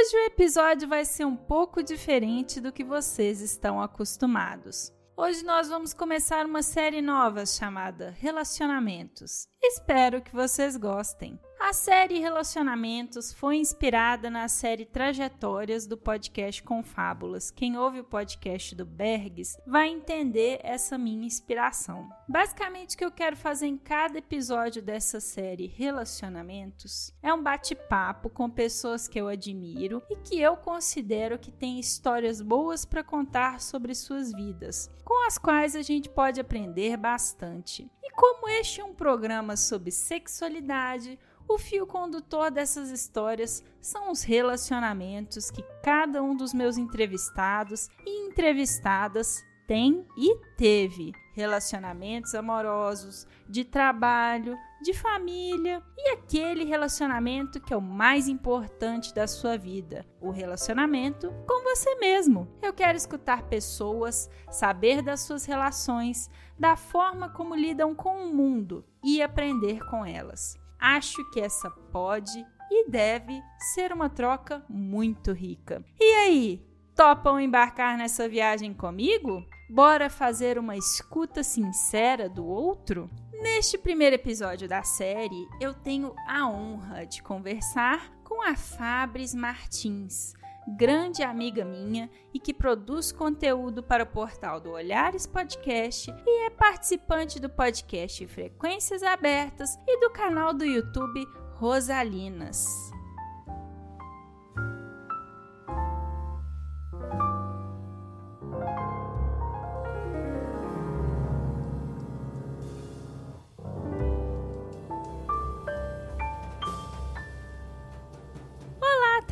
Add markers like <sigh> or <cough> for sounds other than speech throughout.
Hoje o episódio vai ser um pouco diferente do que vocês estão acostumados. Hoje nós vamos começar uma série nova chamada Relacionamentos. Espero que vocês gostem. A série Relacionamentos foi inspirada na série Trajetórias do podcast Confábulas. Quem ouve o podcast do Bergs vai entender essa minha inspiração. Basicamente, o que eu quero fazer em cada episódio dessa série Relacionamentos é um bate-papo com pessoas que eu admiro e que eu considero que têm histórias boas para contar sobre suas vidas, com as quais a gente pode aprender bastante. E como este é um programa sobre sexualidade, o fio condutor dessas histórias são os relacionamentos que cada um dos meus entrevistados e entrevistadas tem e teve. Relacionamentos amorosos, de trabalho, de família e aquele relacionamento que é o mais importante da sua vida, o relacionamento com você mesmo. Eu quero escutar pessoas, saber das suas relações, da forma como lidam com o mundo e aprender com elas. Acho que essa pode e deve ser uma troca muito rica. E aí, topam embarcar nessa viagem comigo? Bora fazer uma escuta sincera do outro? Neste primeiro episódio da série, eu tenho a honra de conversar com a Fabris Martins, grande amiga minha e que produz conteúdo para o portal do Olhares Podcast e é participante do podcast Frequências Abertas e do canal do YouTube Rosalinas.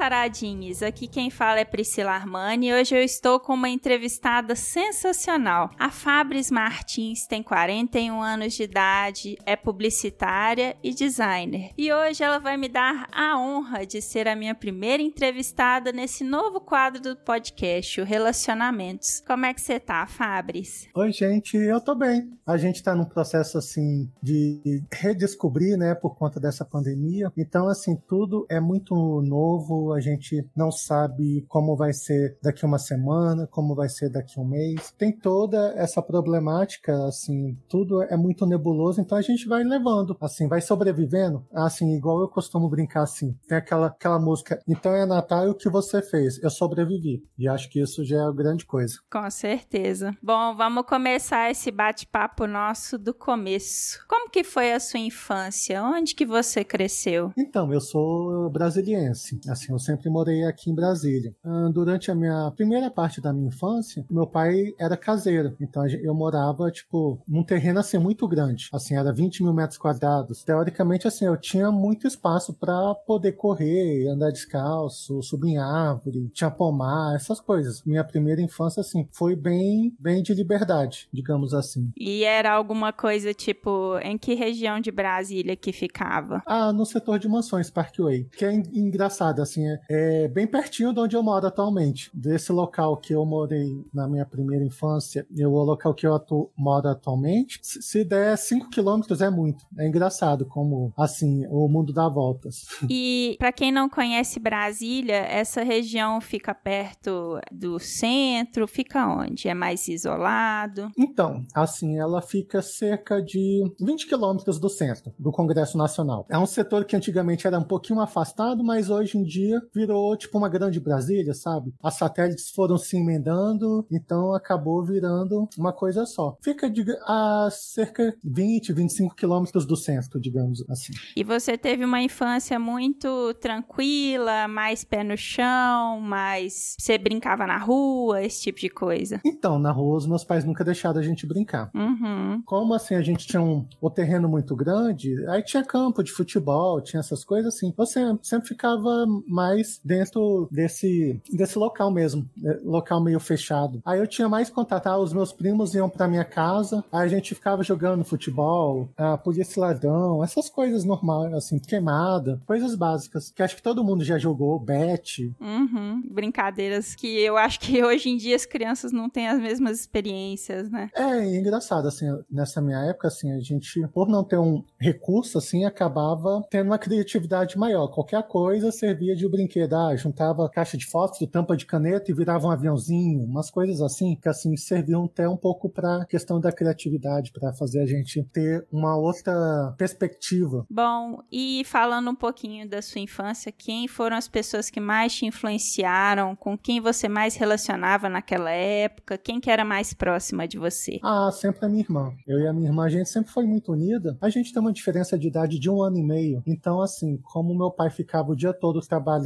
Taradinhos! Aqui quem fala é Priscila Armani e hoje eu estou com uma entrevistada sensacional. A Fabris Martins tem 41 anos de idade, é publicitária e designer. E hoje ela vai me dar a honra de ser a minha primeira entrevistada nesse novo quadro do podcast, o Relacionamentos. Como é que você tá, Fabris? Oi, gente, eu tô bem. A gente tá num processo assim de redescobrir, né, por conta dessa pandemia. Então, assim, tudo é muito novo, a gente não sabe como vai ser daqui uma semana, como vai ser daqui um mês. Tem toda essa problemática, assim, tudo é muito nebuloso, então a gente vai levando, assim, vai sobrevivendo. Assim, igual eu costumo brincar assim, tem aquela, aquela música, então é Natal e o que você fez? Eu sobrevivi. E acho que isso já é a grande coisa. Com certeza. Bom, vamos começar esse bate-papo nosso do começo. Como que foi a sua infância? Onde que você cresceu? Então, eu sou brasiliense. Assim, eu sempre morei aqui em Brasília. Durante a minha primeira parte da minha infância, meu pai era caseiro. Então eu morava, tipo, num terreno assim muito grande. Assim, era 20 mil metros quadrados. Teoricamente, assim, eu tinha muito espaço para poder correr, andar descalço, subir em árvore, tinha pomar, essas coisas. Minha primeira infância, assim, foi bem, bem de liberdade, digamos assim. E era alguma coisa, tipo, em que região de Brasília que ficava? Ah, no setor de mansões, Parkway. Que é engraçado, assim, é, é, bem pertinho de onde eu moro atualmente. Desse local que eu morei na minha primeira infância e o local que eu atu moro atualmente, se, se der 5 quilômetros é muito. É engraçado como, assim, o mundo dá voltas. <laughs> E para quem não conhece Brasília, essa região fica perto do centro, fica onde? É mais isolado? Então, assim, ela fica cerca de 20 quilômetros do centro, do Congresso Nacional. É um setor que antigamente era um pouquinho afastado, mas hoje em dia virou tipo uma grande Brasília, sabe? As satélites foram se emendando, então acabou virando uma coisa só. Fica de, a cerca de 20, 25 quilômetros do centro, digamos assim. E você teve uma infância muito tranquila, mais pé no chão, mais você brincava na rua, esse tipo de coisa? Então, na rua os meus pais nunca deixaram a gente brincar. Uhum. Como assim a gente tinha um o terreno muito grande, aí tinha campo de futebol, tinha essas coisas assim. Você sempre ficava mais mais dentro desse, desse local mesmo, né, local meio fechado. Aí eu tinha mais contato, ah, os meus primos iam pra minha casa, aí a gente ficava jogando futebol, ah, polícia ladrão, essas coisas normais, assim, queimada, coisas básicas, que acho que todo mundo já jogou, bet. Uhum, brincadeiras que eu acho que hoje em dia as crianças não têm as mesmas experiências, né? É, é engraçado, assim, nessa minha época, assim, a gente, por não ter um recurso, assim, acabava tendo uma criatividade maior. Qualquer coisa servia de brinquedo. Ah, juntava caixa de fósforo, tampa de caneta e virava um aviãozinho, umas coisas assim, que assim serviam até um pouco para a questão da criatividade, para fazer a gente ter uma outra perspectiva. Bom, e falando um pouquinho da sua infância, quem foram as pessoas que mais te influenciaram, com quem você mais relacionava naquela época, quem que era mais próxima de você? Ah, sempre a minha irmã. Eu e a minha irmã, a gente sempre foi muito unida. A gente tem uma diferença de idade de um ano e meio. Então, assim, como meu pai ficava o dia todo trabalhando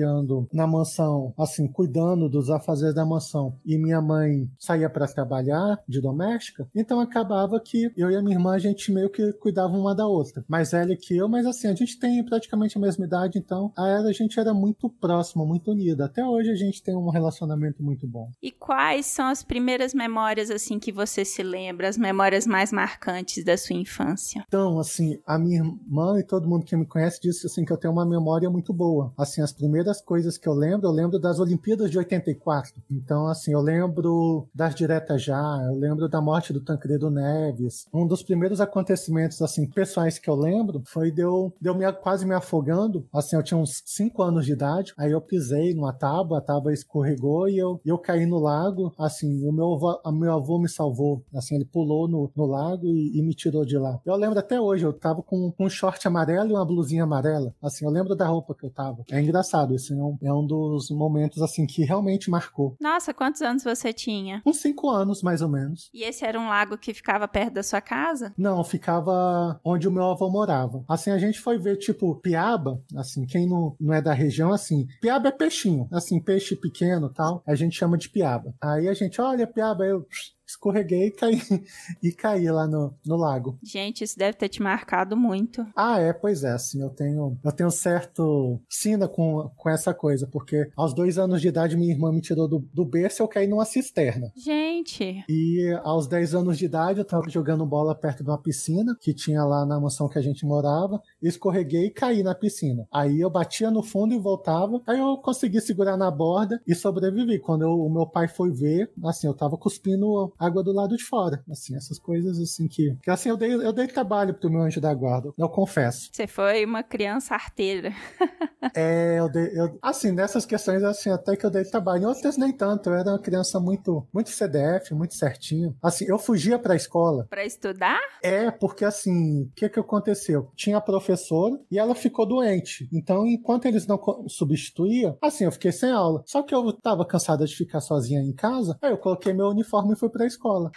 na mansão, assim, cuidando dos afazeres da mansão, e minha mãe saía para trabalhar de doméstica, então acabava que eu e a minha irmã, a gente meio que cuidava uma da outra. Mais velha que eu, mas assim, a gente tem praticamente a mesma idade, então a, a gente era muito próxima, muito unida. Até hoje a gente tem um relacionamento muito bom. E quais são as primeiras memórias, assim, que você se lembra, as memórias mais marcantes da sua infância? Então, assim, a minha irmã e todo mundo que me conhece disse assim que eu tenho uma memória muito boa. Assim, as primeiras coisas que eu lembro, eu lembro das Olimpíadas de 84. Então, assim, eu lembro das diretas já, eu lembro da morte do Tancredo Neves. Um dos primeiros acontecimentos, assim, pessoais que eu lembro foi de eu, de eu me, quase me afogando. Assim, eu tinha uns 5 anos de idade, aí eu pisei numa tábua, a tábua escorregou e eu, eu caí no lago. Assim, o meu avô, o meu avô me salvou. Assim, ele pulou no, no lago e, e me tirou de lá. Eu lembro até hoje, eu tava com, com um short amarelo e uma blusinha amarela. Assim, eu lembro da roupa que eu tava. É engraçado, esse é um, é um dos momentos, assim, que realmente marcou. Nossa, quantos anos você tinha? Uns cinco anos, mais ou menos. E esse era um lago que ficava perto da sua casa? Não, ficava onde o meu avô morava. Assim, a gente foi ver, tipo, piaba, assim, quem não, não é da região, assim, piaba é peixinho, assim, peixe pequeno tal, a gente chama de piaba. Aí a gente, olha, piaba, eu escorreguei e caí, <laughs> e caí lá no, no lago. Gente, isso deve ter te marcado muito. Ah, é, pois é, assim, eu tenho, eu tenho certo sina com, com essa coisa, porque aos dois anos de idade minha irmã me tirou do, do berço e eu caí numa cisterna. Gente! E aos 10 anos de idade eu tava jogando bola perto de uma piscina que tinha lá na mansão que a gente morava, escorreguei e caí na piscina. Aí eu batia no fundo e voltava, aí eu consegui segurar na borda e sobrevivi. Quando eu, o meu pai foi ver, assim, eu tava cuspindo água do lado de fora. Assim, essas coisas assim que. que assim, eu dei, eu dei trabalho pro meu anjo da guarda, eu confesso. Você foi uma criança arteira. <laughs> é, eu dei. Eu, assim, nessas questões, assim, até que eu dei trabalho. Em outras nem tanto. Eu era uma criança muito, muito CDF, muito certinho. Assim, eu fugia pra escola. Pra estudar? É, porque assim, o que que aconteceu? Tinha a professora e ela ficou doente. Então, enquanto eles não substituíam, assim, eu fiquei sem aula. Só que eu tava cansada de ficar sozinha em casa, aí eu coloquei meu uniforme e fui pra escola.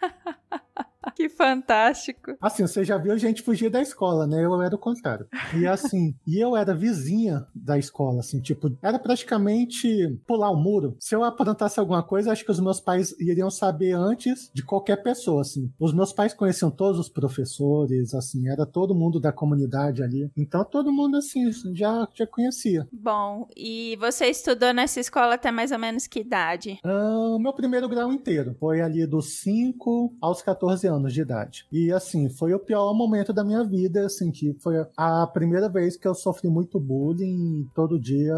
<laughs> <laughs> Que fantástico. Assim, você já viu a gente fugir da escola, né? Eu era o contrário. E assim, <laughs> e eu era vizinha da escola, assim, tipo, era praticamente pular o muro. Se eu aprontasse alguma coisa, acho que os meus pais iriam saber antes de qualquer pessoa, assim. Os meus pais conheciam todos os professores, assim, era todo mundo da comunidade ali. Então todo mundo, assim, já, já conhecia. Bom, e você estudou nessa escola até mais ou menos que idade? Ah, o meu primeiro grau inteiro. Foi ali dos 5 aos 14 anos de idade. E assim, foi o pior momento da minha vida, assim, que foi a primeira vez que eu sofri muito bullying. Todo dia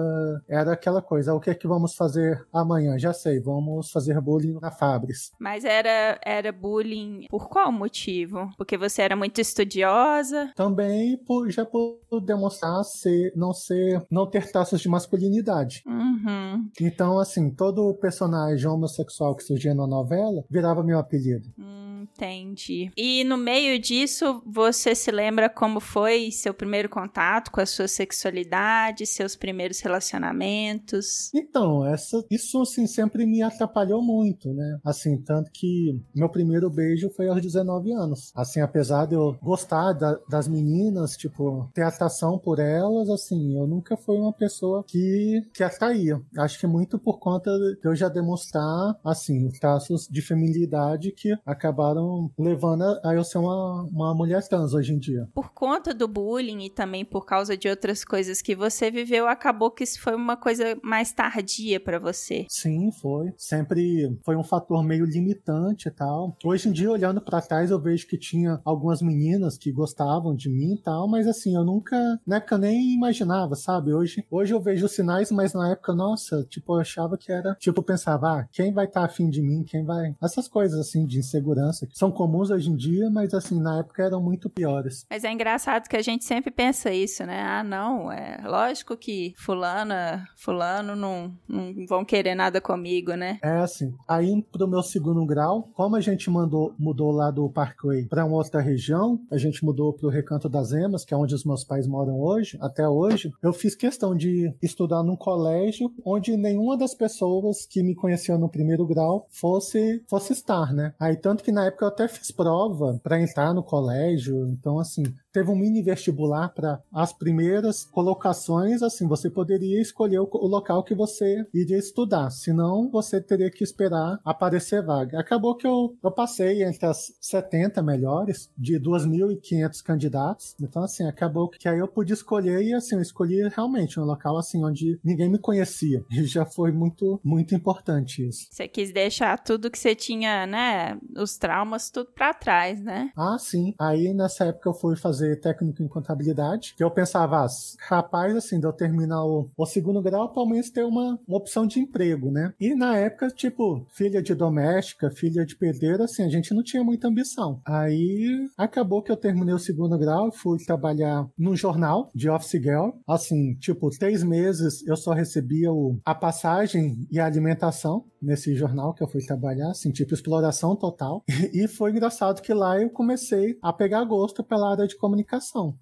era aquela coisa, o que é que vamos fazer amanhã? Já sei, vamos fazer bullying na Fabris. Mas era, era bullying por qual motivo? Porque você era muito estudiosa? Também por, já por demonstrar ser, não ser, não ter traços de masculinidade. Uhum. Então, assim, todo personagem homossexual que surgia na novela virava meu apelido. Hum. Entendi. E no meio disso, você se lembra como foi seu primeiro contato com a sua sexualidade, seus primeiros relacionamentos? Então, essa, isso assim sempre me atrapalhou muito, né? Assim, tanto que meu primeiro beijo foi aos 19 anos. Assim, apesar de eu gostar da, das meninas, tipo, ter atração por elas, assim, eu nunca fui uma pessoa que, que atraía. Acho que muito por conta de eu já demonstrar, assim, traços de feminilidade que acabaram acabaram levando a eu ser uma, uma mulher trans hoje em dia. Por conta do bullying e também por causa de outras coisas que você viveu, acabou que isso foi uma coisa mais tardia para você. Sim, foi. Sempre foi um fator meio limitante e tal. Hoje em dia, olhando para trás, eu vejo que tinha algumas meninas que gostavam de mim e tal, mas assim, eu nunca, na época, nem imaginava, sabe? Hoje, hoje eu vejo sinais, mas na época, nossa, tipo, eu achava que era, tipo, pensava, ah, quem vai estar tá afim de mim, quem vai. Essas coisas, assim, de insegurança, que são comuns hoje em dia, mas assim, na época eram muito piores. Mas é engraçado que a gente sempre pensa isso, né? Ah, não, é lógico que fulana, fulano não, não vão querer nada comigo, né? É assim. Aí pro meu segundo grau, como a gente mandou, mudou lá do Parkway para uma outra região, a gente mudou pro Recanto das Emas, que é onde os meus pais moram hoje, até hoje, eu fiz questão de estudar num colégio onde nenhuma das pessoas que me conheciam no primeiro grau fosse fosse estar, né? Aí tanto que na época eu até fiz prova para entrar no colégio, então assim, teve um mini vestibular para as primeiras colocações, assim, você poderia escolher o, o, local que você iria estudar, senão você teria que esperar aparecer vaga. Acabou que eu, eu passei entre as 70 melhores de 2.500 candidatos, então assim, acabou que aí eu pude escolher e assim, eu escolhi realmente um local assim onde ninguém me conhecia <laughs> e já foi muito, muito importante isso. Você quis deixar tudo que você tinha, né, os traumas tudo para trás, né? Ah, sim. Aí nessa época eu fui fazer fazer técnico em contabilidade, que eu pensava, ah, rapaz, assim, de eu terminar o, o segundo grau, pelo menos ter uma, uma opção de emprego, né? E na época, tipo, filha de doméstica, filha de pedreiro, assim, a gente não tinha muita ambição. Aí acabou que eu terminei o segundo grau e fui trabalhar num jornal de office girl. Assim, tipo, três meses eu só recebia o, a passagem e a alimentação nesse jornal que eu fui trabalhar, assim, tipo, exploração total. <laughs> E, foi engraçado que lá eu comecei a pegar gosto pela área de comunicação.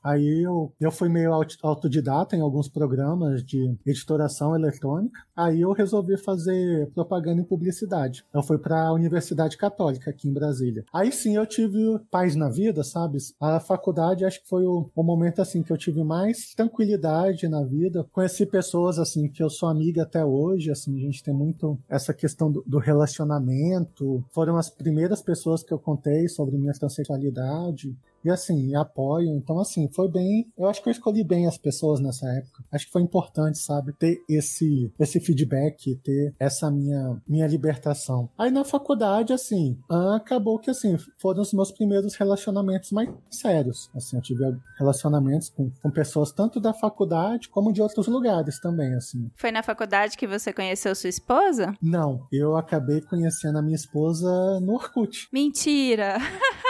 Aí eu, eu fui meio autodidata em alguns programas de editoração eletrônica. Aí eu resolvi fazer propaganda e publicidade. Eu fui para a Universidade Católica aqui em Brasília. Aí sim eu tive paz na vida, sabe? A faculdade acho que foi o, o momento assim que eu tive mais tranquilidade na vida. Conheci pessoas assim que eu sou amiga até hoje, assim, a gente tem muito essa questão do, do relacionamento. Foram as primeiras pessoas que eu contei sobre minha transexualidade e assim, apoio. Então, assim, foi bem. Eu acho que eu escolhi bem as pessoas nessa época. Acho que foi importante, sabe, ter esse, esse feedback, ter essa minha, minha libertação. Aí na faculdade, assim, acabou que, assim, foram os meus primeiros relacionamentos mais sérios. Assim, eu tive relacionamentos com, com pessoas tanto da faculdade como de outros lugares também, assim. Foi na faculdade que você conheceu sua esposa? Não, eu acabei conhecendo a minha esposa no Orkut. Mentira! <laughs>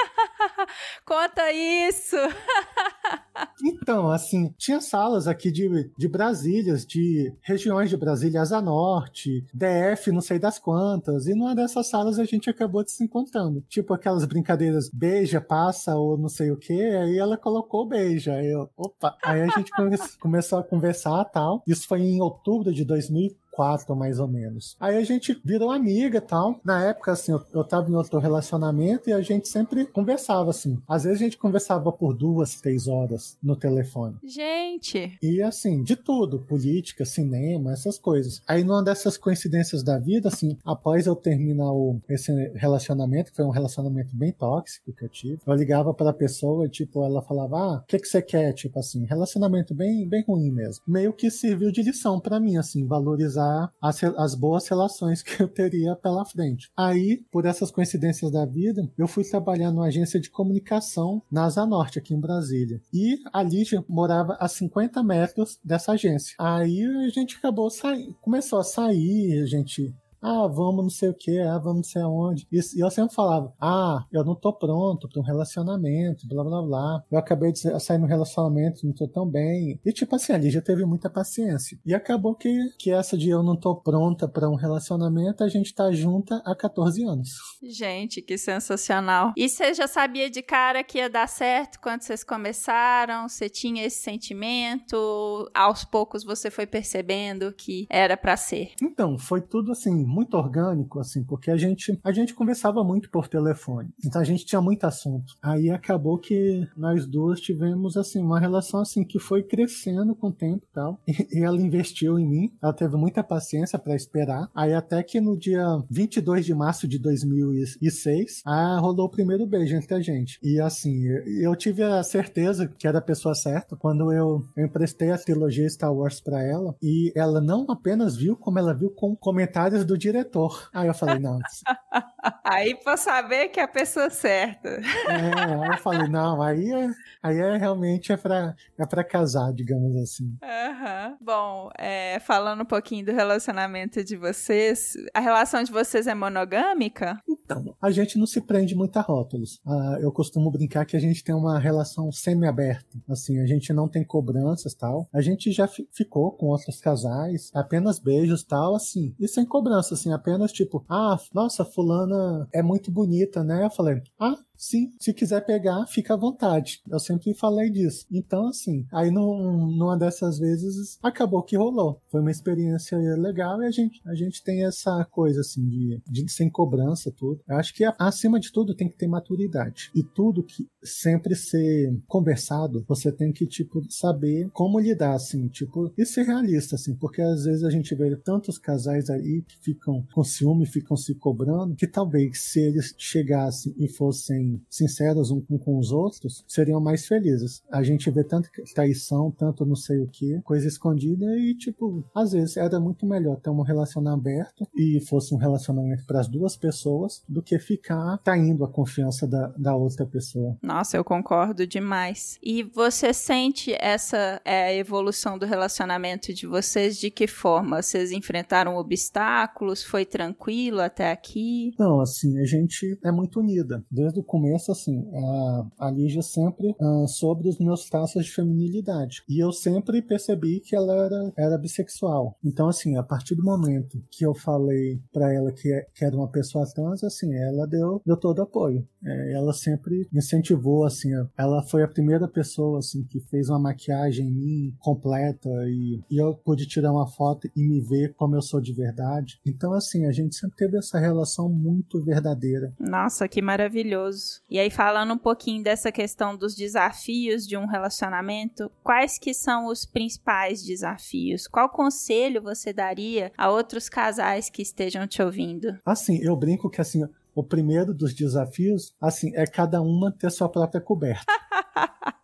Conta isso! <laughs> então, assim, tinha salas aqui de, de Brasília, de regiões de Brasília, Asa Norte, DF, não sei das quantas, e numa dessas salas a gente acabou se encontrando. Tipo aquelas brincadeiras beija, passa ou não sei o que, aí ela colocou beija. Aí eu, opa! Aí a gente come <laughs> começou a conversar tal. Isso foi em outubro de 2000 quatro, mais ou menos. Aí a gente virou amiga e tal. Na época, assim, eu, eu tava em outro relacionamento e a gente sempre conversava, assim. Às vezes a gente conversava por duas, três horas no telefone. Gente! E, assim, de tudo. Política, cinema, essas coisas. Aí, numa dessas coincidências da vida, assim, após eu terminar o, esse relacionamento, que foi um relacionamento bem tóxico que eu tive, eu ligava pra pessoa e, tipo, ela falava, ah, o que que você quer? Tipo assim, relacionamento bem, bem ruim mesmo. Meio que serviu de lição para mim, assim, valorizar as, as boas relações <laughs> que eu teria pela frente. Aí, por essas coincidências da vida, eu fui trabalhar numa agência de comunicação na Asa Norte, aqui em Brasília. E a Lígia morava a 50 metros dessa agência. Aí a gente acabou saindo, começou a sair, a gente ah, vamos não sei o que, ah, vamos não sei aonde. E, e eu sempre falava, ah, eu não tô pronto para um relacionamento, blá blá blá. Eu acabei de sair no relacionamento, não tô tão bem. E tipo assim, ali já teve muita paciência. E acabou que, que essa de eu não tô pronta para um relacionamento, a gente tá junta há 14 anos. Gente, que sensacional. E você já sabia de cara que ia dar certo quando vocês começaram? Você tinha esse sentimento? Aos poucos você foi percebendo que era para ser? Então, foi tudo assim, muito orgânico, assim, porque a gente, a gente conversava muito por telefone. Então a gente tinha muito assunto. Aí acabou que nós duas tivemos, assim, uma relação, assim, que foi crescendo com o tempo tal. E, e ela investiu em mim. Ela teve muita paciência para esperar. Aí até que no dia 22 de março de 2006, ah, rolou o primeiro beijo entre a gente. E assim, eu tive a certeza que era a pessoa certa quando eu, eu emprestei a trilogia Star Wars para ela e ela não apenas viu, como ela viu com comentários do diretor. Aí eu falei, não. <laughs> aí pra saber que é a pessoa certa. É, aí eu falei, não, aí é, aí é realmente é pra, é pra casar, digamos assim. Uhum. Bom, é, falando um pouquinho do relacionamento de vocês, a relação de vocês é monogâmica? Então, a gente não se prende muito a rótulos. Uh, eu costumo brincar que a gente tem uma relação semi-aberta. Assim, a gente não tem cobranças tal. A gente já ficou com outros casais, apenas beijos tal, assim. E sem cobrança, assim, apenas tipo, ah, nossa, fulana é muito bonita, né? Eu falei, ah, Sim, se quiser pegar, fica à vontade. Eu sempre falei disso. Então, assim, aí num, numa dessas vezes acabou que rolou. Foi uma experiência legal e a gente, a gente tem essa coisa, assim, de, de sem cobrança, tudo. Eu acho que acima de tudo tem que ter maturidade. E tudo que sempre ser conversado, você tem que, tipo, saber como lidar, assim, tipo, e ser realista, assim, porque às vezes a gente vê tantos casais aí que ficam com ciúme, ficam se cobrando, que talvez se eles chegassem e fossem sinceros um com os outros, seriam mais felizes. A gente vê tanto traição, tanto não sei o que, coisa escondida e, tipo, às vezes era muito melhor ter um relacionamento aberto e fosse um relacionamento para as duas pessoas do que ficar traindo a confiança da, da outra pessoa. Nossa, eu concordo demais. E você sente essa é, evolução do relacionamento de vocês de que forma? Vocês enfrentaram obstáculos? Foi tranquilo até aqui? Não, assim, a gente é muito unida. Desde o começo, assim, a, a Lígia sempre uh, sobre os meus traços de feminilidade. E eu sempre percebi que ela era, era bissexual. Então, assim, a partir do momento que eu falei para ela que, que era uma pessoa trans, assim, ela deu, deu todo apoio. É, ela sempre incentivou, assim, ela foi a primeira pessoa, assim, que fez uma maquiagem em mim completa e, e eu pude tirar uma foto e me ver como eu sou de verdade. Então, assim, a gente sempre teve essa relação muito verdadeira. Nossa, que maravilhoso. E aí falando um pouquinho dessa questão dos desafios de um relacionamento, quais que são os principais desafios? Qual conselho você daria a outros casais que estejam te ouvindo? Assim, eu brinco que assim, o primeiro dos desafios, assim, é cada uma ter sua própria coberta. <laughs>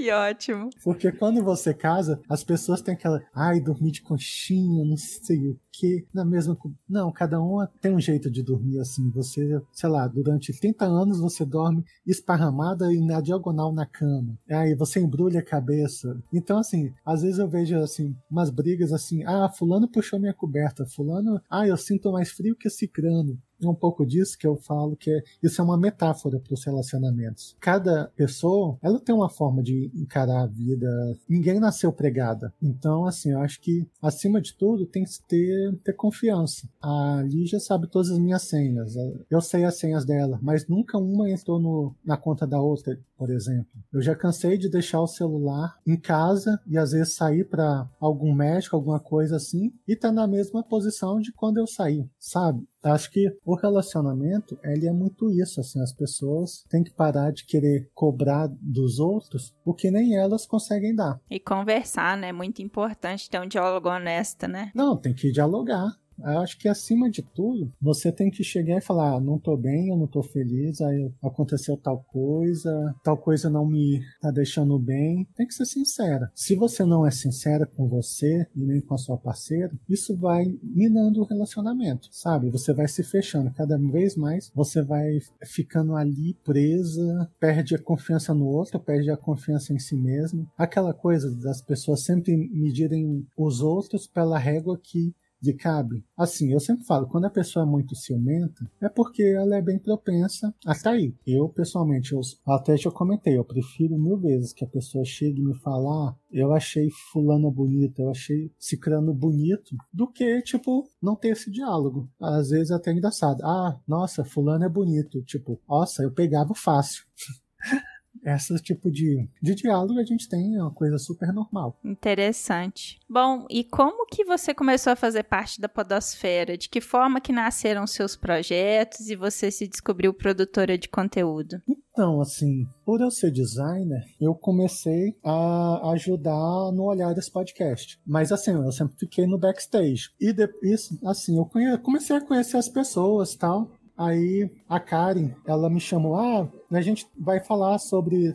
Que ótimo. Porque quando você casa, as pessoas têm aquela, ai, dormir de conchinha, não sei o quê, na mesma. Não, cada um tem um jeito de dormir assim. Você, sei lá, durante 30 anos você dorme esparramada e na diagonal na cama. Aí você embrulha a cabeça. Então, assim, às vezes eu vejo assim, umas brigas assim, ah, fulano puxou minha coberta, fulano, ah, eu sinto mais frio que cicrano é um pouco disso que eu falo que é, isso é uma metáfora para os relacionamentos. Cada pessoa, ela tem uma forma de encarar a vida. Ninguém nasceu pregada. Então, assim, eu acho que acima de tudo tem que ter, ter confiança. A Lígia sabe todas as minhas senhas. Eu sei as senhas dela, mas nunca uma entrou no, na conta da outra, por exemplo. Eu já cansei de deixar o celular em casa e às vezes sair para algum médico, alguma coisa assim, e tá na mesma posição de quando eu saí, sabe? Acho que o relacionamento, ele é muito isso, assim, as pessoas têm que parar de querer cobrar dos outros o que nem elas conseguem dar. E conversar, né? Muito importante ter um diálogo honesto, né? Não, tem que dialogar. Acho que acima de tudo, você tem que chegar e falar: ah, não tô bem, eu não tô feliz, aí aconteceu tal coisa, tal coisa não me tá deixando bem. Tem que ser sincera. Se você não é sincera com você e nem com a sua parceira, isso vai minando o relacionamento, sabe? Você vai se fechando cada vez mais, você vai ficando ali presa, perde a confiança no outro, perde a confiança em si mesmo. Aquela coisa das pessoas sempre medirem os outros pela régua que de cabe. Assim, eu sempre falo, quando a pessoa é muito ciumenta, é porque ela é bem propensa a trair. Eu, pessoalmente, eu, até já comentei, eu prefiro mil vezes que a pessoa chegue e me falar, eu achei fulano bonita, eu achei cicrano bonito, do que, tipo, não ter esse diálogo. Às vezes é até engraçado. Ah, nossa, fulano é bonito. Tipo, nossa, eu pegava fácil. <laughs> esse tipo de, de diálogo a gente tem, é uma coisa super normal. Interessante. Bom, e como que você começou a fazer parte da podosfera? De que forma que nasceram seus projetos e você se descobriu produtora de conteúdo? Então, assim, por eu ser designer, eu comecei a ajudar no olhar desse podcast. Mas assim, eu sempre fiquei no backstage. E depois, assim, eu comecei a conhecer as pessoas tal. Aí a Karen, ela me chamou, ah, a gente vai falar sobre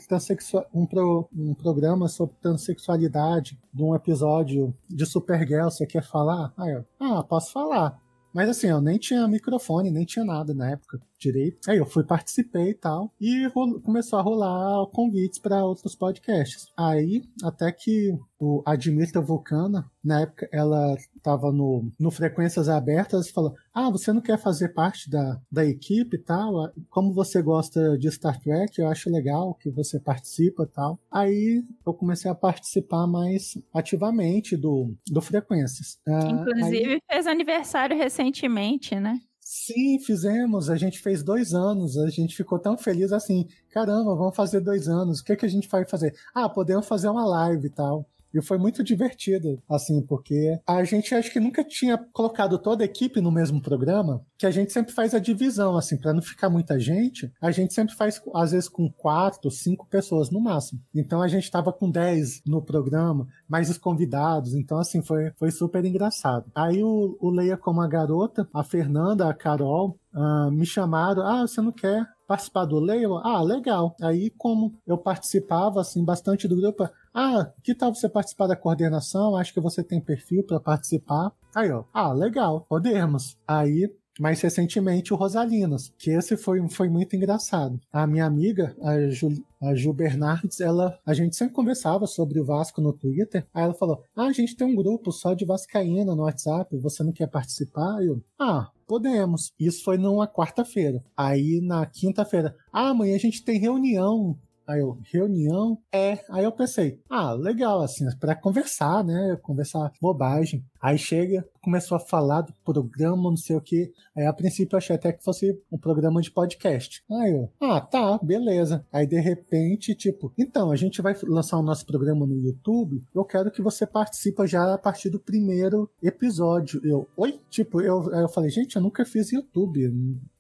um, pro, um programa sobre transexualidade de um episódio de Supergirl, você quer falar? Aí eu, ah, posso falar. Mas assim, eu nem tinha microfone, nem tinha nada na época direito. Aí eu fui, participei e tal. E começou a rolar convites para outros podcasts. Aí, até que o Admita Vulcana, na época, ela estava no, no Frequências Abertas, falou: Ah, você não quer fazer parte da, da equipe e tal? Como você gosta de Star Trek, eu acho legal que você participa e tal. Aí eu comecei a participar mais ativamente do, do Frequências. Ah, Inclusive, aí... fez aniversário recentemente, né? Sim, fizemos. A gente fez dois anos. A gente ficou tão feliz assim. Caramba, vamos fazer dois anos. O que, que a gente vai fazer? Ah, podemos fazer uma live e tal. E foi muito divertido, assim, porque a gente acho que nunca tinha colocado toda a equipe no mesmo programa, que a gente sempre faz a divisão, assim, para não ficar muita gente, a gente sempre faz, às vezes, com quatro, cinco pessoas no máximo. Então a gente tava com dez no programa, mais os convidados, então, assim, foi, foi super engraçado. Aí o, o Leia como a garota, a Fernanda, a Carol, uh, me chamaram, ah, você não quer participar do Leila? Ah, legal. Aí, como eu participava, assim, bastante do grupo, ah, que tal você participar da coordenação? Acho que você tem perfil para participar. Aí, ó, ah, legal, podemos. Aí mais recentemente o Rosalinas, que esse foi, foi muito engraçado. A minha amiga, a Ju, a Ju Bernardes, ela, a gente sempre conversava sobre o Vasco no Twitter. Aí ela falou: Ah, a gente tem um grupo só de Vascaína no WhatsApp, você não quer participar? Eu, ah, podemos. Isso foi numa quarta-feira. Aí na quinta-feira, ah, amanhã a gente tem reunião Aí eu, reunião? É. Aí eu pensei, ah, legal, assim, para conversar, né? Conversar bobagem. Aí chega, começou a falar do programa, não sei o que. Aí a princípio eu achei até que fosse um programa de podcast. Aí eu, ah, tá, beleza. Aí de repente, tipo, então, a gente vai lançar o nosso programa no YouTube. Eu quero que você participe já a partir do primeiro episódio. Eu, oi? Tipo, eu, eu falei, gente, eu nunca fiz YouTube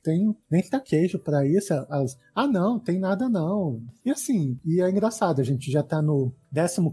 tenho nem taquejo para isso. Ah, não, tem nada não. E assim, e é engraçado, a gente já tá no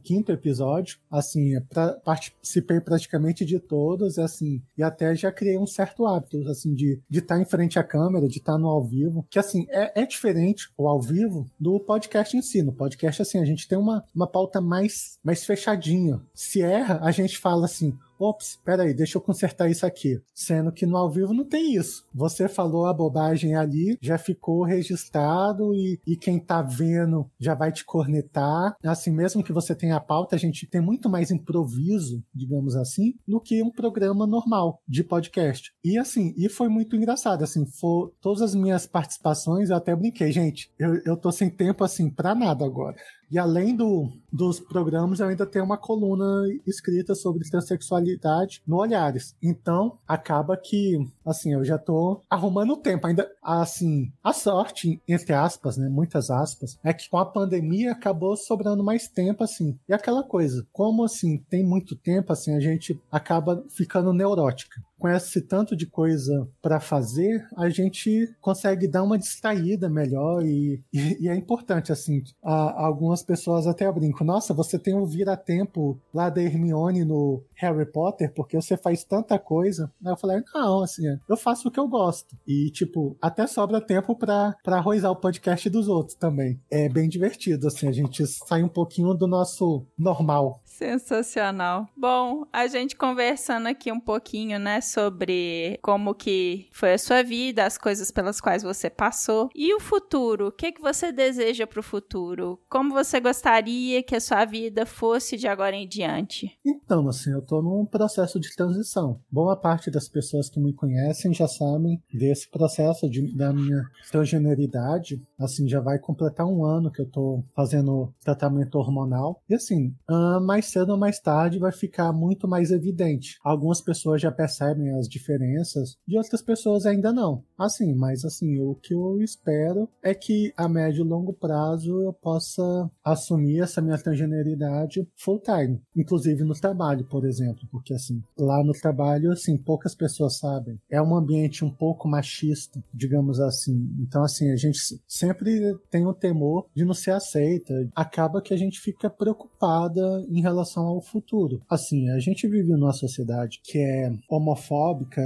15 episódio, assim, pra, participei praticamente de todos, assim, e até já criei um certo hábito, assim, de estar tá em frente à câmera, de estar tá no ao vivo, que, assim, é, é diferente o ao vivo do podcast em si. No podcast, assim, a gente tem uma, uma pauta mais, mais fechadinha. Se erra, a gente fala assim, ops, peraí, deixa eu consertar isso aqui. Sendo que no ao vivo não tem isso. Você falou a bobagem ali, já ficou registrado e, e quem tá vendo já vai te cornetar. Assim, mesmo que você tenha a pauta, a gente tem muito mais improviso, digamos assim, do que um programa normal de podcast. E assim, e foi muito engraçado, assim, foi, todas as minhas participações eu até brinquei, gente, eu, eu tô sem tempo assim para nada agora. E além do, dos programas, eu ainda tenho uma coluna escrita sobre transexualidade no Olhares. Então, acaba que, assim, eu já tô arrumando tempo. Ainda, assim, a sorte, entre aspas, né, muitas aspas, é que com a pandemia acabou sobrando mais tempo, assim. E aquela coisa, como, assim, tem muito tempo, assim, a gente acaba ficando neurótica conhece tanto de coisa para fazer, a gente consegue dar uma distraída melhor e, e, e é importante, assim, a, algumas pessoas até brincam, nossa, você tem um vira-tempo lá da Hermione no Harry Potter, porque você faz tanta coisa. Aí eu falei, não, assim, eu faço o que eu gosto. E, tipo, até sobra tempo para arrozar o podcast dos outros também. É bem divertido, assim, a gente sai um pouquinho do nosso normal. Sensacional. Bom, a gente conversando aqui um pouquinho, né, sobre como que foi a sua vida, as coisas pelas quais você passou e o futuro. O que que você deseja para o futuro? Como você gostaria que a sua vida fosse de agora em diante? Então, assim, eu tô num processo de transição. Boa parte das pessoas que me conhecem já sabem desse processo de, da minha transgeneridade. Assim, já vai completar um ano que eu tô fazendo tratamento hormonal. E assim, uh, mais cedo ou mais tarde vai ficar muito mais evidente. Algumas pessoas já percebem as diferenças, de outras pessoas ainda não. Assim, mas assim, o que eu espero é que a médio e longo prazo eu possa assumir essa minha transgeneridade full time, inclusive no trabalho, por exemplo, porque assim, lá no trabalho, assim, poucas pessoas sabem. É um ambiente um pouco machista, digamos assim. Então, assim, a gente sempre tem o temor de não ser aceita. Acaba que a gente fica preocupada em relação ao futuro. Assim, a gente vive numa sociedade que é homofóbica,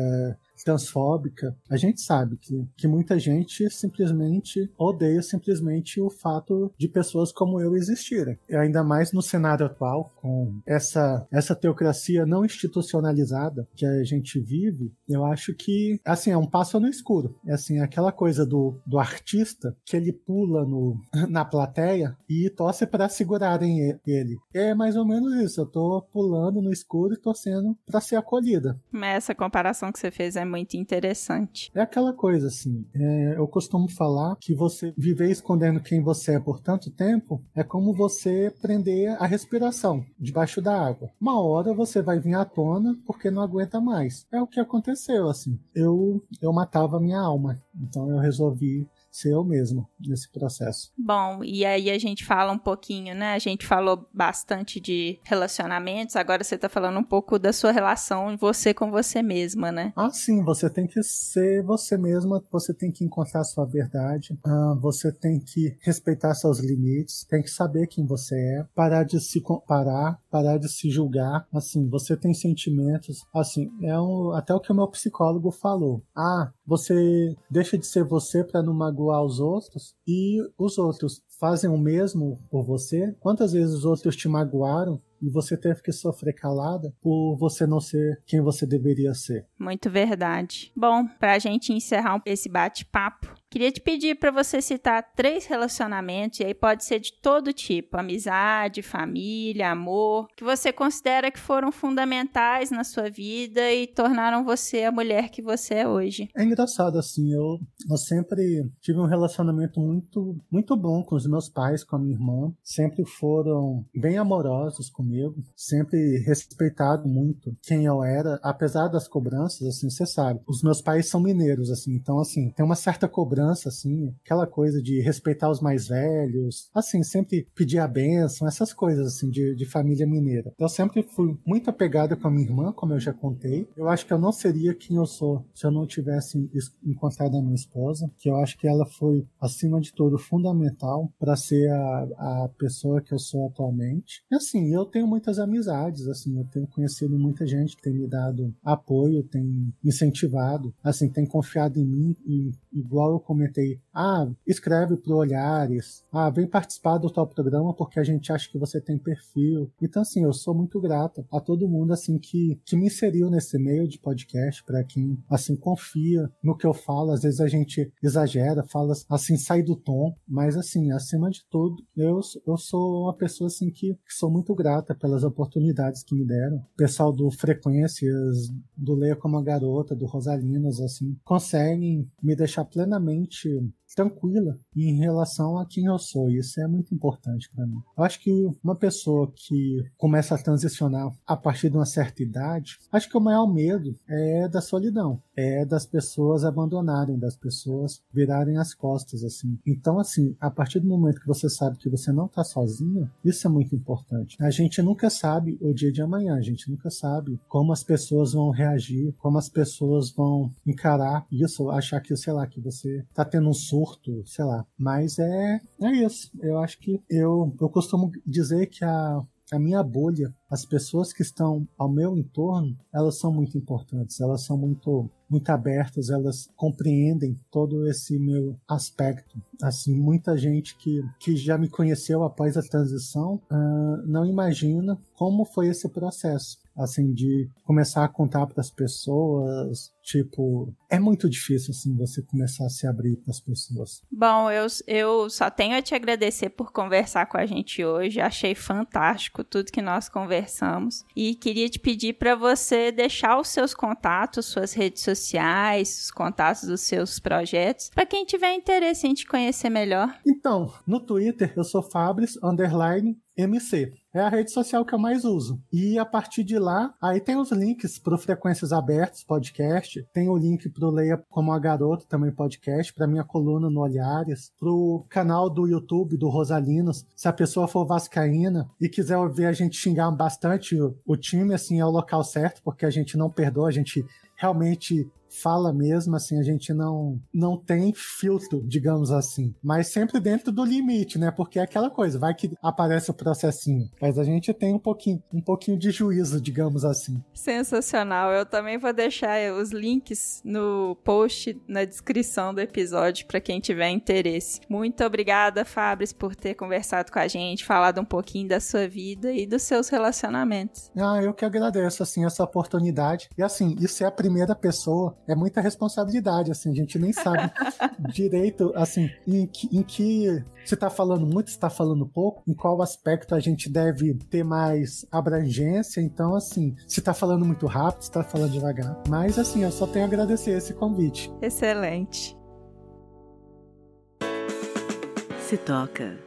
transfóbica, a gente sabe que, que muita gente simplesmente odeia simplesmente o fato de pessoas como eu existirem. E ainda mais no cenário atual, com essa, essa teocracia não institucionalizada que a gente vive, eu acho que, assim, é um passo no escuro. É assim, aquela coisa do, do artista que ele pula no, <laughs> na plateia e torce para segurarem ele. É mais ou menos isso. Eu tô pulando no escuro e torcendo para ser acolhida. Mas essa comparação que você fez é muito interessante. É aquela coisa assim, é, eu costumo falar que você viver escondendo quem você é por tanto tempo é como você prender a respiração debaixo da água. Uma hora você vai vir à tona porque não aguenta mais. É o que aconteceu assim. Eu eu matava minha alma, então eu resolvi ser eu mesmo nesse processo. Bom, e aí a gente fala um pouquinho, né? A gente falou bastante de relacionamentos, agora você tá falando um pouco da sua relação você com você mesma, né? Ah, sim, você tem que ser você mesma, você tem que encontrar sua verdade, uh, você tem que respeitar seus limites, tem que saber quem você é, parar de se comparar, parar de se julgar. Assim, você tem sentimentos, assim, é um, até o que o meu psicólogo falou. Ah, você deixa de ser você para não magoar os outros e os outros fazem o mesmo por você. Quantas vezes os outros te magoaram e você teve que sofrer calada por você não ser quem você deveria ser. Muito verdade. Bom, para a gente encerrar esse bate-papo, queria te pedir para você citar três relacionamentos, e aí pode ser de todo tipo: amizade, família, amor, que você considera que foram fundamentais na sua vida e tornaram você a mulher que você é hoje. É engraçado, assim, eu, eu sempre tive um relacionamento muito, muito bom com os meus pais, com a minha irmã, sempre foram bem amorosos comigo sempre respeitado muito quem eu era, apesar das cobranças, assim, você sabe, os meus pais são mineiros, assim, então, assim, tem uma certa cobrança, assim, aquela coisa de respeitar os mais velhos, assim, sempre pedir a benção, essas coisas, assim, de, de família mineira. Eu sempre fui muito apegado com a minha irmã, como eu já contei. Eu acho que eu não seria quem eu sou se eu não tivesse encontrado a minha esposa, que eu acho que ela foi, acima de tudo, fundamental para ser a, a pessoa que eu sou atualmente. E assim, eu tenho muitas amizades, assim, eu tenho conhecido muita gente que tem me dado apoio, tem incentivado, assim, tem confiado em mim e igual eu comentei, ah, escreve pro Olhares, ah, vem participar do tal programa porque a gente acha que você tem perfil. Então, assim, eu sou muito grato a todo mundo, assim, que, que me inseriu nesse meio de podcast, para quem, assim, confia no que eu falo. Às vezes a gente exagera, fala, assim, sai do tom, mas, assim, acima de tudo, eu, eu sou uma pessoa, assim, que, que sou muito grata pelas oportunidades que me deram. O pessoal do Frequências, do Leia como a Garota, do Rosalinas, assim, conseguem me deixar plenamente realmente tranquila em relação a quem eu sou. Isso é muito importante para mim. Eu acho que uma pessoa que começa a transicionar a partir de uma certa idade, acho que o maior medo é da solidão, é das pessoas abandonarem, das pessoas virarem as costas assim. Então assim, a partir do momento que você sabe que você não está sozinho, isso é muito importante. A gente nunca sabe o dia de amanhã, a gente nunca sabe como as pessoas vão reagir, como as pessoas vão encarar isso, achar que, sei lá, que você está tendo um surto curto, sei lá. Mas é, é isso. Eu acho que eu, eu costumo dizer que a, a minha bolha, as pessoas que estão ao meu entorno, elas são muito importantes, elas são muito muito abertas, elas compreendem todo esse meu aspecto. Assim, muita gente que, que já me conheceu após a transição uh, não imagina como foi esse processo, assim, de começar a contar para as pessoas, Tipo, é muito difícil, assim, você começar a se abrir para as pessoas. Bom, eu, eu só tenho a te agradecer por conversar com a gente hoje. Achei fantástico tudo que nós conversamos. E queria te pedir para você deixar os seus contatos, suas redes sociais, os contatos dos seus projetos, para quem tiver interesse em te conhecer melhor. Então, no Twitter eu sou Fabris underline MC. É a rede social que eu mais uso. E a partir de lá, aí tem os links para Frequências Abertas podcast, tem o link para o Leia Como a Garota, também podcast, para minha coluna no Olhares, para o canal do YouTube do Rosalinos. Se a pessoa for vascaína e quiser ouvir a gente xingar bastante o, o time, assim, é o local certo, porque a gente não perdoa, a gente realmente fala mesmo, assim, a gente não, não tem filtro, digamos assim. Mas sempre dentro do limite, né? Porque é aquela coisa, vai que aparece o processinho. Mas a gente tem um pouquinho, um pouquinho de juízo, digamos assim. Sensacional. Eu também vou deixar os links no post, na descrição do episódio, para quem tiver interesse. Muito obrigada, Fabris, por ter conversado com a gente, falado um pouquinho da sua vida e dos seus relacionamentos. Ah, eu que agradeço, assim, essa oportunidade. E assim, isso é a primeira pessoa é muita responsabilidade, assim, a gente nem sabe <laughs> direito, assim, em que, em que se está falando muito, se está falando pouco, em qual aspecto a gente deve ter mais abrangência. Então, assim, se está falando muito rápido, se está falando devagar. Mas, assim, eu só tenho a agradecer esse convite. Excelente. Se toca.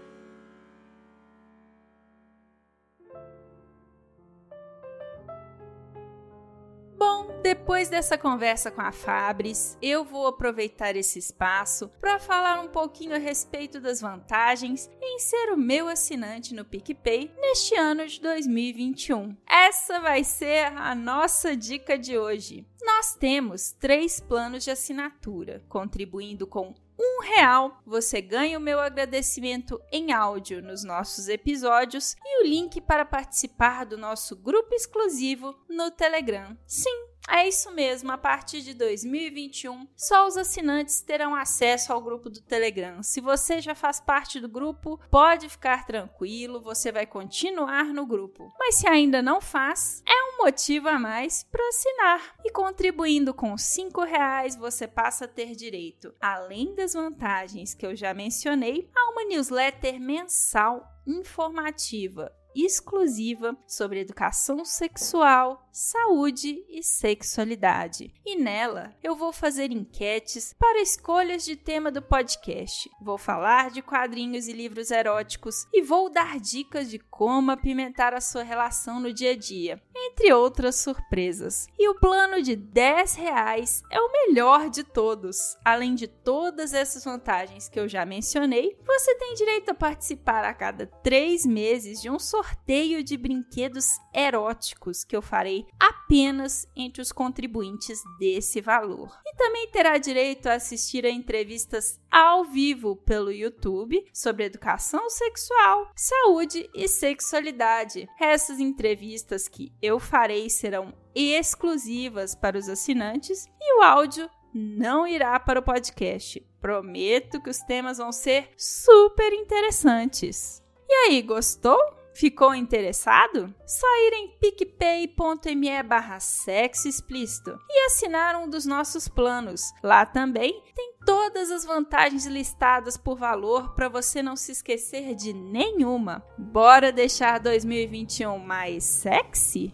Depois dessa conversa com a Fabris, eu vou aproveitar esse espaço para falar um pouquinho a respeito das vantagens em ser o meu assinante no PicPay neste ano de 2021. Essa vai ser a nossa dica de hoje. Nós temos três planos de assinatura, contribuindo com um real, você ganha o meu agradecimento em áudio nos nossos episódios e o link para participar do nosso grupo exclusivo no Telegram. Sim, é isso mesmo, a partir de 2021, só os assinantes terão acesso ao grupo do Telegram. Se você já faz parte do grupo, pode ficar tranquilo, você vai continuar no grupo. Mas se ainda não faz, é um motivo a mais para assinar. E contribuindo com R$ reais, você passa a ter direito, além das vantagens que eu já mencionei, a uma newsletter mensal informativa exclusiva sobre educação sexual, saúde e sexualidade. E nela eu vou fazer enquetes para escolhas de tema do podcast. Vou falar de quadrinhos e livros eróticos e vou dar dicas de como apimentar a sua relação no dia a dia, entre outras surpresas. E o plano de 10 reais é o melhor de todos. Além de todas essas vantagens que eu já mencionei, você tem direito a participar a cada três meses de um sorteio sorteio de brinquedos eróticos que eu farei apenas entre os contribuintes desse valor. E também terá direito a assistir a entrevistas ao vivo pelo YouTube sobre educação sexual, saúde e sexualidade. Essas entrevistas que eu farei serão exclusivas para os assinantes e o áudio não irá para o podcast. Prometo que os temas vão ser super interessantes. E aí, gostou? Ficou interessado? Só ir em picpay.me barra sexo explícito e assinar um dos nossos planos. Lá também tem todas as vantagens listadas por valor para você não se esquecer de nenhuma. Bora deixar 2021 mais sexy?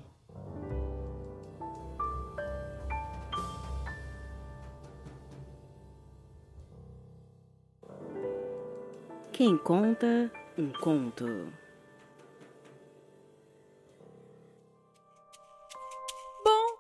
Quem conta um conto.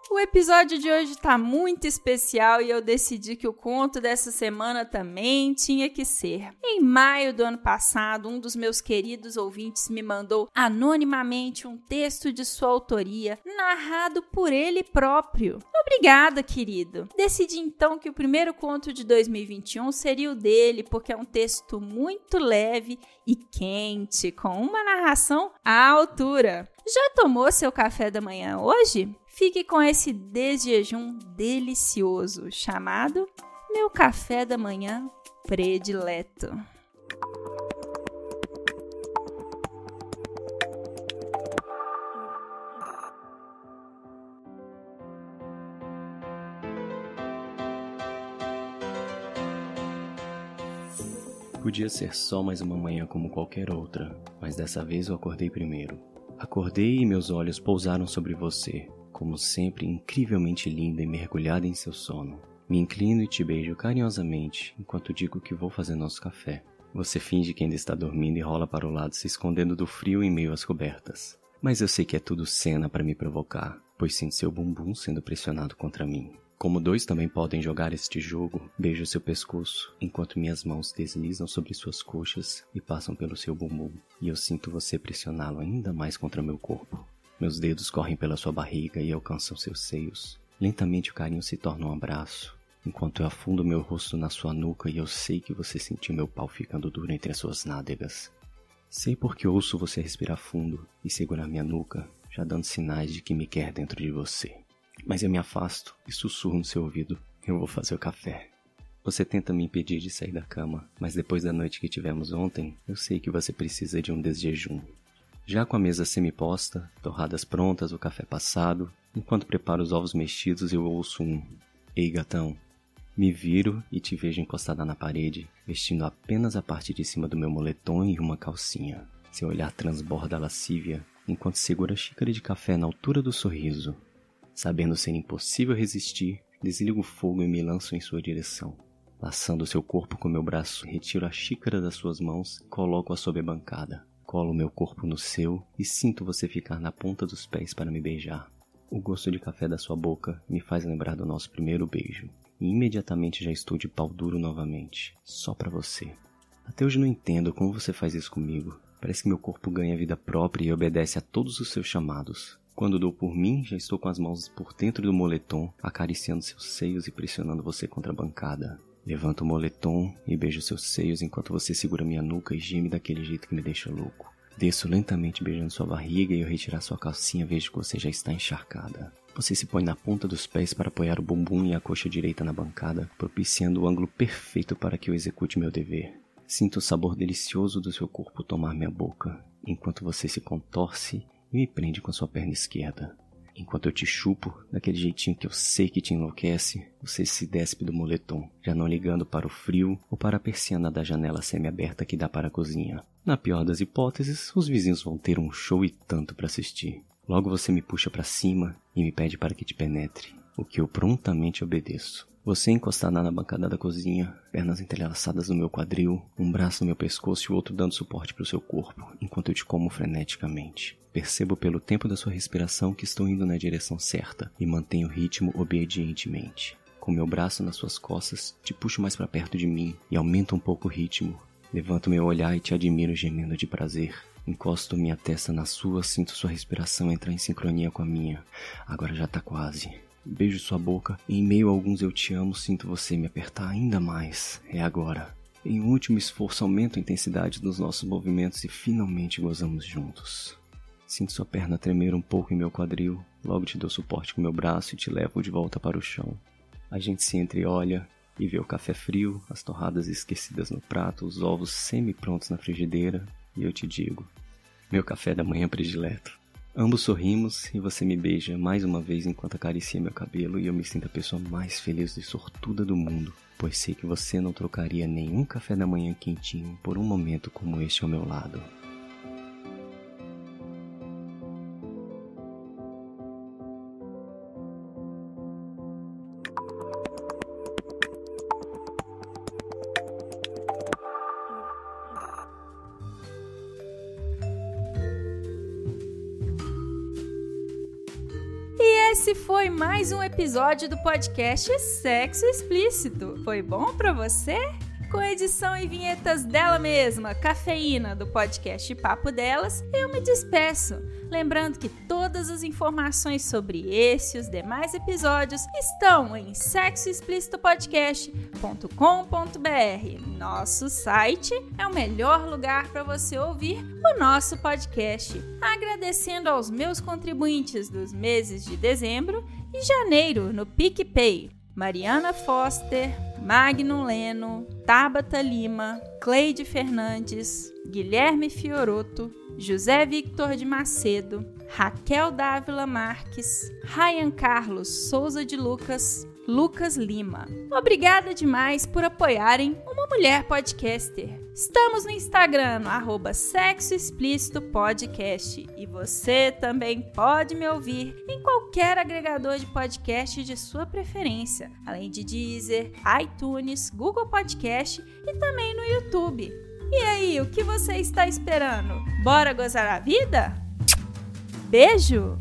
O episódio de hoje está muito especial e eu decidi que o conto dessa semana também tinha que ser. Em maio do ano passado, um dos meus queridos ouvintes me mandou anonimamente um texto de sua autoria, narrado por ele próprio. Obrigada, querido. Decidi então que o primeiro conto de 2021 seria o dele, porque é um texto muito leve e quente, com uma narração à altura. Já tomou seu café da manhã hoje? fique com esse desjejum delicioso chamado Meu Café da Manhã Predileto. Podia ser só mais uma manhã como qualquer outra, mas dessa vez eu acordei primeiro. Acordei e meus olhos pousaram sobre você, como sempre incrivelmente linda e mergulhada em seu sono. Me inclino e te beijo carinhosamente enquanto digo que vou fazer nosso café. Você finge que ainda está dormindo e rola para o lado, se escondendo do frio em meio às cobertas. Mas eu sei que é tudo cena para me provocar, pois sinto seu bumbum sendo pressionado contra mim. Como dois também podem jogar este jogo, beijo seu pescoço enquanto minhas mãos deslizam sobre suas coxas e passam pelo seu bumbum, e eu sinto você pressioná-lo ainda mais contra meu corpo. Meus dedos correm pela sua barriga e alcançam seus seios. Lentamente o carinho se torna um abraço, enquanto eu afundo meu rosto na sua nuca e eu sei que você sentiu meu pau ficando duro entre as suas nádegas. Sei porque ouço você respirar fundo e segurar minha nuca, já dando sinais de que me quer dentro de você. Mas eu me afasto e sussurro no seu ouvido: Eu vou fazer o café. Você tenta me impedir de sair da cama, mas depois da noite que tivemos ontem, eu sei que você precisa de um desjejum. Já com a mesa semi-posta, torradas prontas, o café passado, enquanto preparo os ovos mexidos, eu ouço um: Ei, gatão. Me viro e te vejo encostada na parede, vestindo apenas a parte de cima do meu moletom e uma calcinha. Seu olhar transborda a lascívia enquanto segura a xícara de café na altura do sorriso. Sabendo ser impossível resistir, desligo o fogo e me lanço em sua direção. Laçando seu corpo com meu braço, retiro a xícara das suas mãos e coloco-a sob a bancada. Colo meu corpo no seu e sinto você ficar na ponta dos pés para me beijar. O gosto de café da sua boca me faz lembrar do nosso primeiro beijo. E imediatamente já estou de pau duro novamente, só para você. Até hoje não entendo como você faz isso comigo. Parece que meu corpo ganha vida própria e obedece a todos os seus chamados. Quando dou por mim, já estou com as mãos por dentro do moletom, acariciando seus seios e pressionando você contra a bancada. Levanto o moletom e beijo seus seios enquanto você segura minha nuca e geme daquele jeito que me deixa louco. Desço lentamente beijando sua barriga e ao retirar sua calcinha vejo que você já está encharcada. Você se põe na ponta dos pés para apoiar o bumbum e a coxa direita na bancada, propiciando o ângulo perfeito para que eu execute meu dever. Sinto o sabor delicioso do seu corpo tomar minha boca, enquanto você se contorce e me prende com sua perna esquerda. Enquanto eu te chupo, daquele jeitinho que eu sei que te enlouquece, você se despe do moletom, já não ligando para o frio ou para a persiana da janela semi-aberta que dá para a cozinha. Na pior das hipóteses, os vizinhos vão ter um show e tanto para assistir. Logo você me puxa para cima e me pede para que te penetre, o que eu prontamente obedeço. Você encostada na bancada da cozinha, pernas entrelaçadas no meu quadril, um braço no meu pescoço e o outro dando suporte para o seu corpo, enquanto eu te como freneticamente. Percebo pelo tempo da sua respiração que estou indo na direção certa e mantenho o ritmo obedientemente. Com meu braço nas suas costas, te puxo mais para perto de mim e aumento um pouco o ritmo. Levanto meu olhar e te admiro gemendo de prazer. Encosto minha testa na sua, sinto sua respiração entrar em sincronia com a minha. Agora já tá quase. Beijo sua boca em meio a alguns eu te amo, sinto você me apertar ainda mais. É agora. Em um último esforço, aumento a intensidade dos nossos movimentos e finalmente gozamos juntos. Sinto sua perna tremer um pouco em meu quadril, logo te dou suporte com meu braço e te levo de volta para o chão. A gente se entreolha e vê o café frio, as torradas esquecidas no prato, os ovos semi-prontos na frigideira, e eu te digo: meu café da manhã predileto. Ambos sorrimos e você me beija mais uma vez enquanto acaricia meu cabelo e eu me sinto a pessoa mais feliz e sortuda do mundo, pois sei que você não trocaria nenhum café da manhã quentinho por um momento como este ao meu lado. Mais um episódio do podcast Sexo Explícito. Foi bom para você? Com edição e vinhetas dela mesma, Cafeína, do podcast Papo Delas, eu me despeço. Lembrando que todas as informações sobre esse e os demais episódios estão em sexoexplicitopodcast.com.br. Nosso site é o melhor lugar para você ouvir o nosso podcast. Agradecendo aos meus contribuintes dos meses de dezembro e janeiro no PicPay. Mariana Foster, Magno Leno, Tabata Lima, Cleide Fernandes, Guilherme Fioroto, José Victor de Macedo, Raquel Dávila Marques, Ryan Carlos Souza de Lucas, Lucas Lima. Obrigada demais por apoiarem uma mulher podcaster. Estamos no Instagram, no arroba Sexo Explícito Podcast. E você também pode me ouvir em qualquer agregador de podcast de sua preferência, além de Deezer, iTunes, Google Podcast e também no YouTube. E aí, o que você está esperando? Bora gozar a vida? Beijo!